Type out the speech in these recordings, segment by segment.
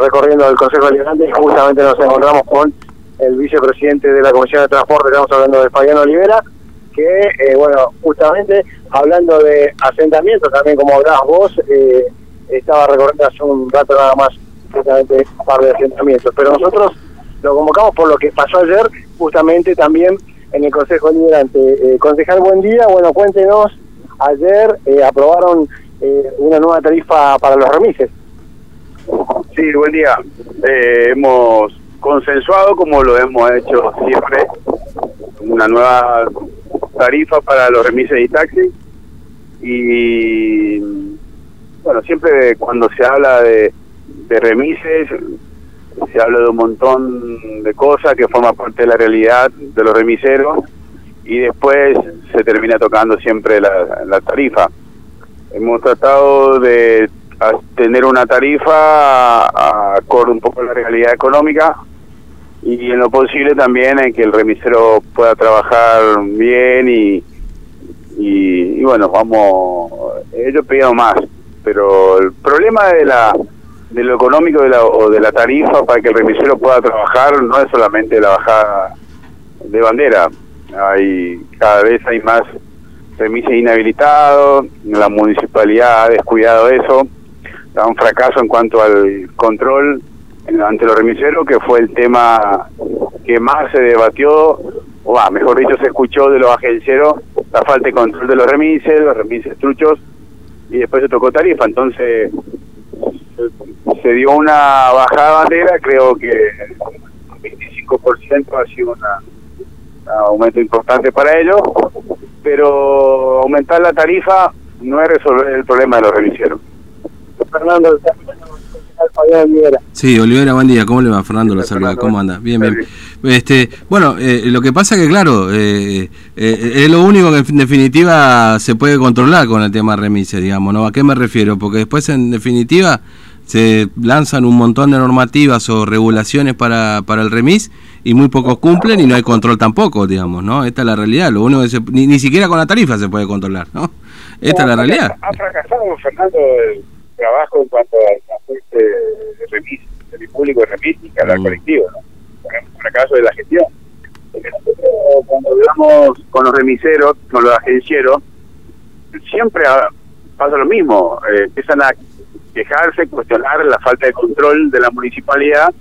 recorriendo el Consejo Deliberante y justamente nos encontramos con el vicepresidente de la Comisión de Transporte, estamos hablando de Fabián Olivera, que, eh, bueno, justamente hablando de asentamientos, también como hablabas vos, eh, estaba recorriendo hace un rato nada más justamente un par de asentamientos, pero nosotros lo convocamos por lo que pasó ayer, justamente también en el Consejo Deliberante. Eh, concejal, buen día, bueno, cuéntenos, ayer eh, aprobaron eh, una nueva tarifa para los remises. Sí, buen día. Eh, hemos consensuado, como lo hemos hecho siempre, una nueva tarifa para los remises y taxis. Y bueno, siempre cuando se habla de, remises, se habla de un montón de cosas que forman parte de la realidad de los remiseros y después se termina tocando siempre la tarifa. Hemos tratado de tener una tarifa acorde un poco a la realidad económica y en lo posible también en que el remisero pueda trabajar bien y, y, bueno, vamos, ellos pedían más, pero el problema de la de lo económico de la, o de la tarifa para que el remisero pueda trabajar no es solamente la bajada de bandera, hay cada vez hay más remises inhabilitados, la municipalidad ha descuidado eso, da un fracaso en cuanto al control ante los remiseros, que fue el tema que más se debatió, o va, mejor dicho, se escuchó de los agencieros, la falta de control de los remises, los remises truchos, y después se tocó tarifa, entonces se dio una bajada de bandera, creo que el 25% ha sido un aumento importante para ellos, pero aumentar la tarifa no es resolver el problema de los reviseros. Fernando, Sí, Olivera, buen día. ¿Cómo le va, Fernando? Lo saluda. ¿Cómo anda? Bien, bien. Este, bueno, eh, lo que pasa que, claro, eh, eh, es lo único que en definitiva se puede controlar con el tema remise, digamos, ¿no? ¿A qué me refiero? Porque después, en definitiva, se lanzan un montón de normativas o regulaciones para, para el remis y muy pocos cumplen y no hay control tampoco, digamos, ¿no? Esta es la realidad. Lo único que ni, ni siquiera con la tarifa se puede controlar, ¿no? Esta es la realidad. Ha fracasado, Fernando, el trabajo en cuanto al transporte de remis, del público de remis y al mm. colectivo, ¿no? Por el fracaso de la gestión. Porque nosotros, cuando hablamos con los remiseros, con los agencieros, siempre pasa lo mismo. Eh, empiezan a quejarse, cuestionar la falta de control de la municipalidad,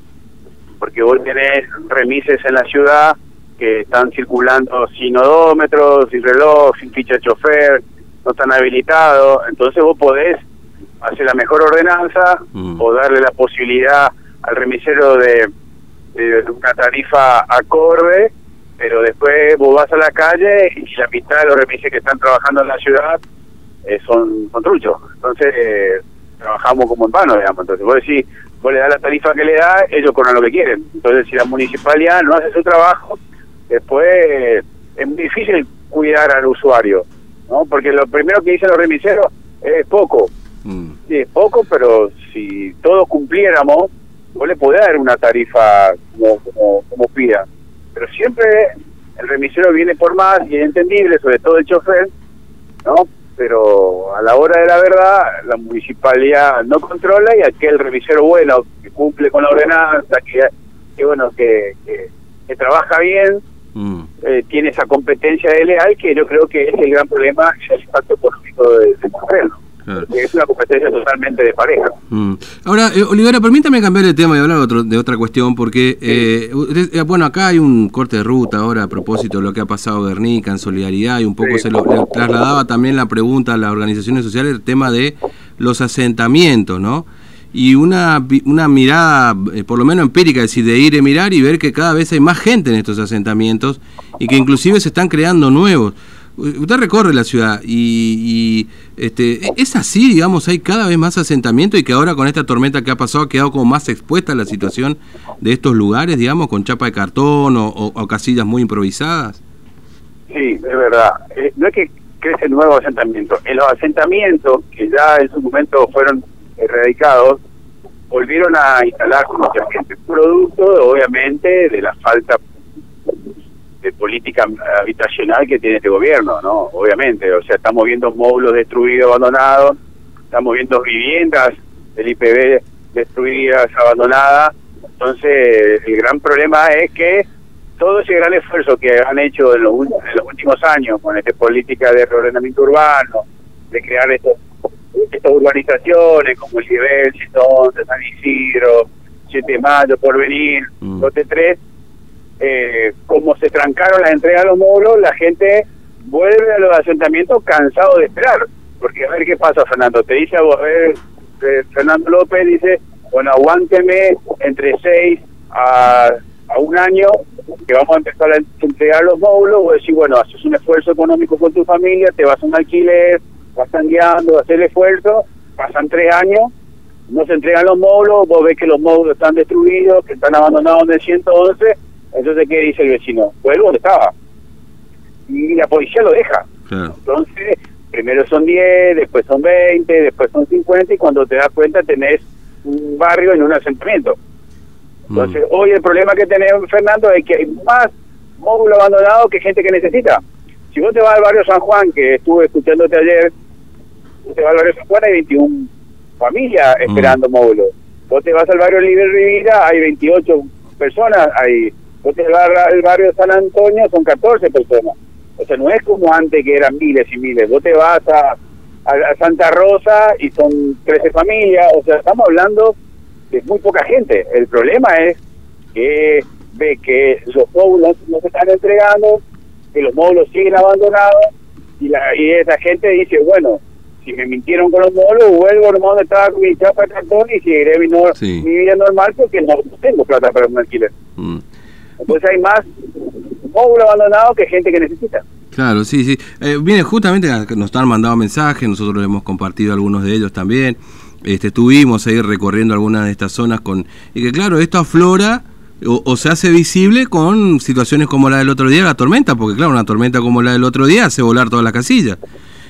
porque vos tenés remises en la ciudad que están circulando sin odómetros, sin reloj, sin ficha de chofer, no están habilitados, entonces vos podés hacer la mejor ordenanza mm. o darle la posibilidad al remisero de, una tarifa acorde, pero después vos vas a la calle y la mitad de los remises que están trabajando en la ciudad eh, son, son truchos. Entonces, eh, trabajamos como en vano, digamos. Entonces, vos decís, vos le das la tarifa que le da, ellos cobran lo que quieren. Entonces, si la municipalidad no hace su trabajo, después es muy difícil cuidar al usuario, ¿no? Porque lo primero que dicen los remiseros es poco. Mm. Es poco, pero si todos cumpliéramos, vos le podés dar una tarifa como, como, como pida. Pero siempre el remisero viene por más y es entendible, sobre todo el chofer, ¿no? pero a la hora de la verdad la municipalidad no controla y aquel revisero bueno que cumple con la ordenanza, que, que bueno, que, que, trabaja bien, mm. eh, tiene esa competencia de leal que yo creo que es el gran problema el impacto económico del de terreno. Es una competencia totalmente de pareja. Mm. Ahora, eh, Olivera, permítame cambiar de tema y hablar otro, de otra cuestión, porque, eh, eh, bueno, acá hay un corte de ruta ahora a propósito de lo que ha pasado Guernica en solidaridad y un poco se lo trasladaba también la pregunta a las organizaciones sociales, el tema de los asentamientos, ¿no? Y una, una mirada, por lo menos empírica, es decir, de ir a mirar y ver que cada vez hay más gente en estos asentamientos y que inclusive se están creando nuevos. Usted recorre la ciudad y, este, es así, digamos, hay cada vez más asentamiento y que ahora con esta tormenta que ha pasado ha quedado como más expuesta la situación de estos lugares, digamos, con chapa de cartón o, casillas muy improvisadas. Sí, es verdad. Eh, no es que crece nuevo asentamiento. En los asentamientos que ya en su momento fueron erradicados, volvieron a instalar mucha gente, producto obviamente de la falta política habitacional que tiene este gobierno, ¿no? Obviamente, o sea, estamos viendo módulos destruidos, abandonados, estamos viendo viviendas del IPB destruidas, abandonadas. Entonces, el gran problema es que todo ese gran esfuerzo que han hecho en los, últimos años con esta política de reordenamiento urbano, de crear estos, estas urbanizaciones como el Nivel, de San Isidro, 7 de Mayo, Porvenir, mm. Lote 3, eh, como se trancaron las entregas de los módulos, la gente vuelve a los asentamientos cansado de esperar. Porque a ver qué pasa, Fernando. Te dice a vos, a ver, eh, Fernando López dice, bueno, aguánteme entre 6 a, a un año que vamos a empezar a entregar los módulos, o decir, bueno, haces un esfuerzo económico con tu familia, te vas a un alquiler, vas guiando, hacer el esfuerzo, pasan tres años, no se entregan los módulos, vos ves que los módulos están destruidos, que están abandonados en el 111, entonces, ¿qué dice el vecino? Vuelvo donde estaba. Y la policía lo deja. Entonces, primero son 10, después son 20, después son 50, y cuando te das cuenta tenés un barrio en un asentamiento. Entonces, mm. hoy el problema que tenemos, Fernando, es que hay más módulos abandonados que gente que necesita. Si vos te vas al barrio San Juan, que estuve escuchándote ayer, vos te vas al barrio San Juan, hay 21 familias mm. esperando módulos. Vos te vas al barrio Libre Rivira, hay 28 personas, hay Vos te vas al barrio San Antonio, son 14 personas. O sea, no es como antes que eran miles y miles. Vos te vas a, a, Santa Rosa y son 13 familias. O sea, estamos hablando de muy poca gente. El problema es que ve que los módulos no se están entregando, que los módulos siguen abandonados y, la, y esa gente dice, bueno, si me mintieron con los módulos, vuelvo al donde estaba con mi chapa de cartón y seguiré mi, mi vida normal porque no tengo plata para un alquiler. Mm. Entonces hay más módulos abandonados que gente que necesita. Claro, sí, sí. Eh, justamente, nos han mandado mensajes, nosotros hemos compartido algunos de ellos también. Este, estuvimos ahí recorriendo algunas de estas zonas con y que claro, esto aflora o, se hace visible con situaciones como la del otro día, la tormenta, porque claro, una tormenta como la del otro día hace volar toda la casilla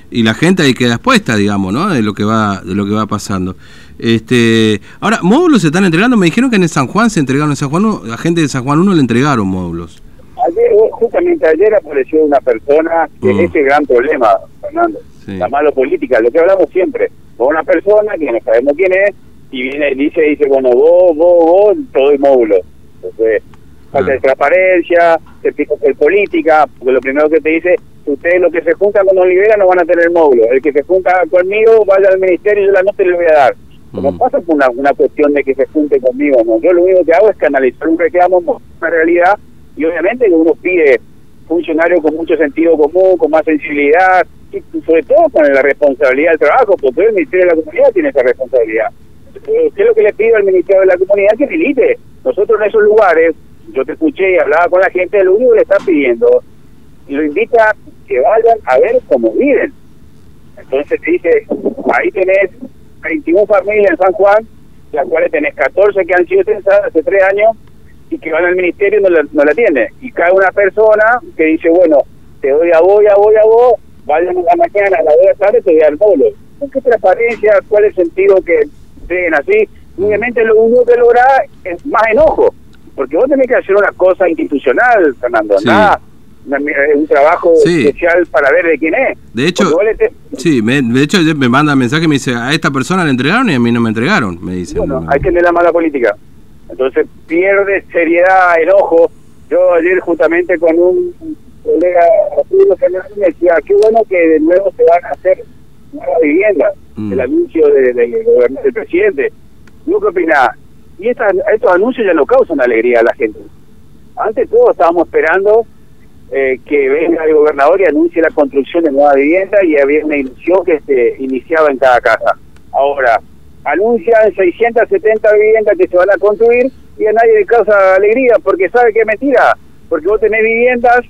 y la gente ahí queda expuesta, digamos, ¿no? De lo que va, de lo que va pasando. Este, ahora, módulos se están entregando, me dijeron que en San Juan se entregaron, en San Juan, la gente de San Juan 1 le entregaron módulos. Ayer, justamente ayer apareció una persona que mm. es el gran problema, Fernando, la mala política, lo que hablamos siempre, con una persona que no sabemos quién es, y viene y dice, dice, bueno, vos, vos, vos, todo el módulo. Entonces, falta de transparencia, el política, porque lo primero que te dice, ustedes lo que se junta con Olivera no van a tener módulo, el que se junta conmigo vaya al ministerio y yo la nota le voy a dar. No mm. pasa por una, una cuestión de que se junte conmigo, no. Yo lo único que hago es canalizar un reclamo, una realidad, y obviamente que uno pide funcionarios con mucho sentido común, con más sensibilidad, y sobre todo con la responsabilidad del trabajo, porque el Ministerio de la Comunidad tiene esa responsabilidad. ¿Qué es lo que le pido al Ministerio de la Comunidad? Que milite. Nosotros en esos lugares, yo te escuché y hablaba con la gente, lo único que le está pidiendo, y lo invita a que vayan a ver cómo viven. Entonces te dice, ahí tenés 21 familias en San Juan, las cuales tenés 14 que han sido censadas hace tres años y que van al ministerio y no la, no la tienen. Y cada una persona que dice, bueno, te doy a vos, a vos, a vos, vayan a la mañana, a la hora de la tarde, te doy al módulo. ¿Qué transparencia? ¿Cuál es el sentido que estén así? Obviamente lo único que logra es más enojo, porque vos tenés que hacer una cosa institucional, Fernando, nada un trabajo especial para ver de quién es. De hecho, sí, de hecho me manda mensaje y me dice, a esta persona le entregaron y a mí no me entregaron, me dice. Bueno, hay que tener la mala política. Entonces pierde seriedad, enojo. Yo ayer justamente con un colega me decía, qué bueno que de nuevo se van a hacer nuevas viviendas, mm. el anuncio del del presidente. ¿Qué opinás? Y estos anuncios ya no causan alegría a la gente. Antes todos estábamos esperando eh, que venga el gobernador y anuncie la construcción de nueva vivienda y había una ilusión que se iniciaba en cada casa. Ahora, anuncian 670 viviendas que se van a construir y a nadie le causa alegría porque sabe que es mentira, porque vos tenés viviendas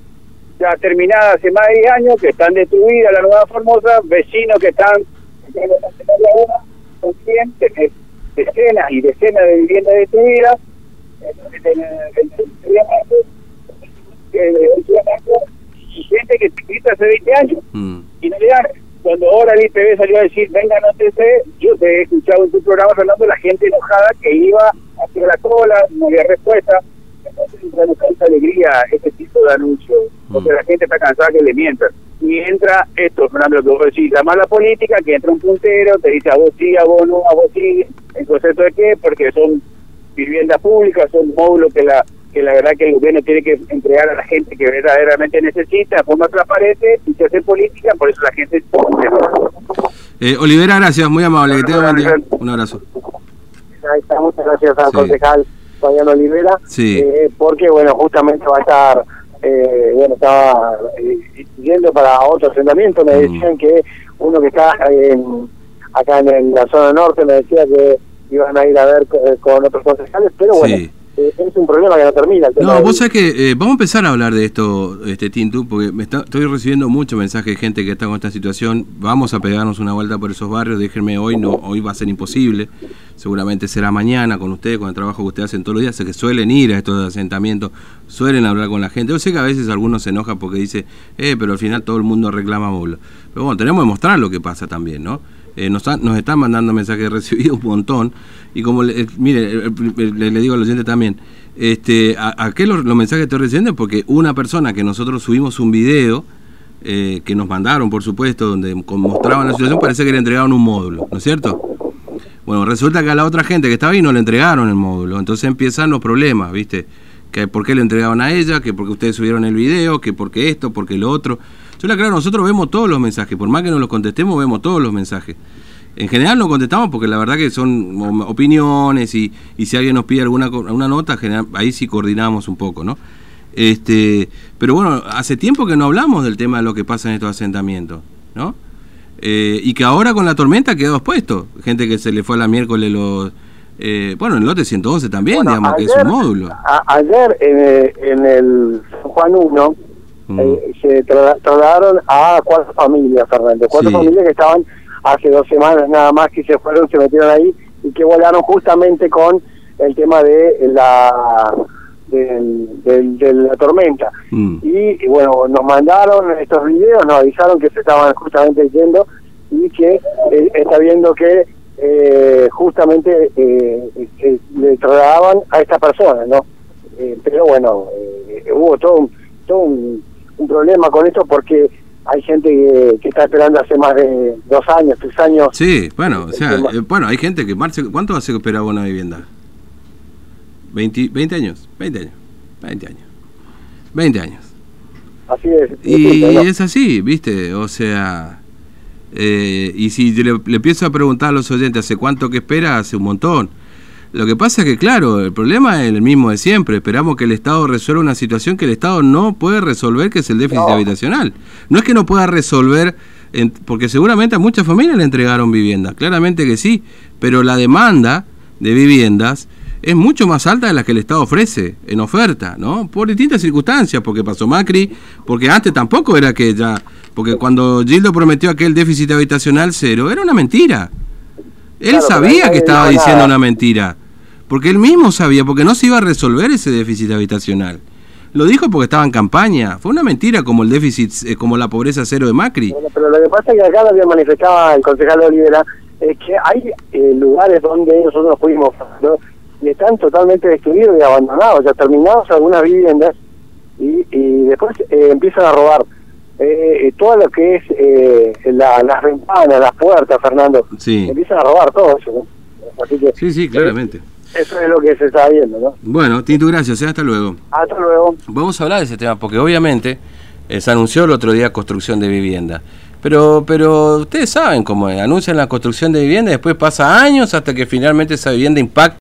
ya terminadas hace más de 10 años que están destruidas, la nueva Formosa, vecinos que están con 100, tenés decenas y decenas de viviendas destruidas, y gente que te hace 20 años mm. y no le dan. Cuando ahora el IPB salió a decir, venga, no te sé, yo te he escuchado en tu programa hablando la gente enojada que iba hacia la cola, no había respuesta. Entonces no causa alegría este tipo de anuncios, porque mm. la gente está cansada que le mientan. y entra esto, Fernando, que vos decís, la mala política, que entra un puntero, te dice a vos sí, a vos no, a vos sí, ¿en concepto de qué? Porque son viviendas públicas, son módulos que la que la verdad que el gobierno tiene que entregar a la gente que verdaderamente necesita de forma transparente y se hace política, por eso la gente... Eh, Olivera, gracias, muy amable, que tenga buen día. Un abrazo. Ahí está, muchas gracias al Sí. concejal Fabián Olivera, Sí. eh, porque bueno, justamente va a estar, eh, bueno, estaba eh, yendo para otro asentamiento, me Mm. decían que uno que está en- acá en, la zona norte me decía que iban a ir a ver eh, con, otros concejales, pero bueno, Sí. Eh, es un problema que no termina. el tema No, vos sabés que eh, vamos a empezar a hablar de esto, este Tintu, porque me está- estoy recibiendo mucho mensaje de gente que está con esta situación. Vamos a pegarnos una vuelta por esos barrios, déjenme hoy, no, hoy va a ser imposible. Seguramente será mañana con ustedes, con el trabajo que ustedes hacen todos los días, sé que suelen ir a estos asentamientos, suelen hablar con la gente. Yo sé que a veces algunos se enojan porque dice, eh, pero al final todo el mundo reclama móvil. Pero bueno, tenemos que mostrar lo que pasa también, ¿no? Eh, nos, han- nos están mandando mensajes recibidos un montón. Y como, le- eh, mire, eh, le, le digo al oyente también, este, ¿a, qué los, mensajes estoy recibiendo? Porque una persona que nosotros subimos un video, eh, que nos mandaron, por supuesto, donde mostraban la situación, parece que le entregaron un módulo, ¿no es cierto? Bueno, resulta que a la otra gente que estaba ahí no le entregaron el módulo. Entonces empiezan los problemas, ¿viste? Que por qué le entregaban a ella, que porque ustedes subieron el video, que porque esto, porque lo otro. Yo le aclaro, nosotros vemos todos los mensajes, por más que no los contestemos, vemos todos los mensajes. En general no contestamos porque la verdad que son opiniones y, y si alguien nos pide alguna, alguna nota, general- ahí sí coordinamos un poco, ¿no? Este, pero bueno, hace tiempo que no hablamos del tema de lo que pasa en estos asentamientos, ¿no? Eh, y que ahora con la tormenta quedó expuesto. Gente que se le fue a la miércoles los... eh, bueno, en el lote 111 también, Bueno, digamos, que es un módulo. a- ayer en, eh, en el San Juan 1 Mm. eh, se tra- trasladaron a cuatro familias, Fernando. Cuatro Sí. familias que estaban hace dos semanas nada más que se fueron, se metieron ahí y que volaron justamente con el tema de la del- del- de la tormenta. Mm. Y, y bueno, nos mandaron estos videos, nos avisaron que se estaban justamente yendo y que eh, está viendo que eh, justamente eh, eh, le trasladaban a esta persona, ¿no? Eh, pero bueno, eh, hubo todo un, todo un, un problema con esto porque hay gente que, que está esperando hace más de dos años, tres años. Sí, bueno, o sea, eh, bueno, hay gente que... Marce, ¿Cuánto hace que esperaba una vivienda? 20, 20 años, 20 años, 20 años, 20 años. Así es. Y ¿no? es así, ¿viste? O sea, eh, y si le, le empiezo a preguntar a los oyentes hace cuánto que espera, hace un montón. Lo que pasa es que, claro, el problema es el mismo de siempre. Esperamos que el Estado resuelva una situación que el Estado no puede resolver, que es el déficit No. habitacional. No es que no pueda resolver, porque seguramente a muchas familias le entregaron viviendas, claramente que sí, pero la demanda de viviendas es mucho más alta de la que el Estado ofrece en oferta, ¿no? Por distintas circunstancias, porque pasó Macri, porque antes tampoco era que ya, porque cuando Gildo prometió aquel déficit habitacional cero, era una mentira. Él Claro, sabía que estaba diciendo una mentira, porque él mismo sabía, porque no se iba a resolver ese déficit habitacional. Lo dijo porque estaba en campaña. Fue una mentira como el déficit, eh, como la pobreza cero de Macri. Bueno, pero lo que pasa es que acá lo que manifestaba el concejal Olivera es que hay eh, lugares donde nosotros fuimos ¿no? y están totalmente destruidos y abandonados, ya terminados algunas viviendas y, y después eh, empiezan a robar eh, eh, todo lo que es eh, la- las ventanas, las puertas, Fernando. Sí. Empiezan a robar todo eso. ¿no? Así que Sí, sí, claramente. Eso es lo que se está viendo. ¿no? Bueno, Tintu, gracias. eh, Hasta luego. Hasta luego. Vamos a hablar de ese tema, porque obviamente eh, se anunció el otro día construcción de vivienda. Pero, pero ustedes saben cómo es, anuncian la construcción de vivienda y después pasa años hasta que finalmente esa vivienda impacta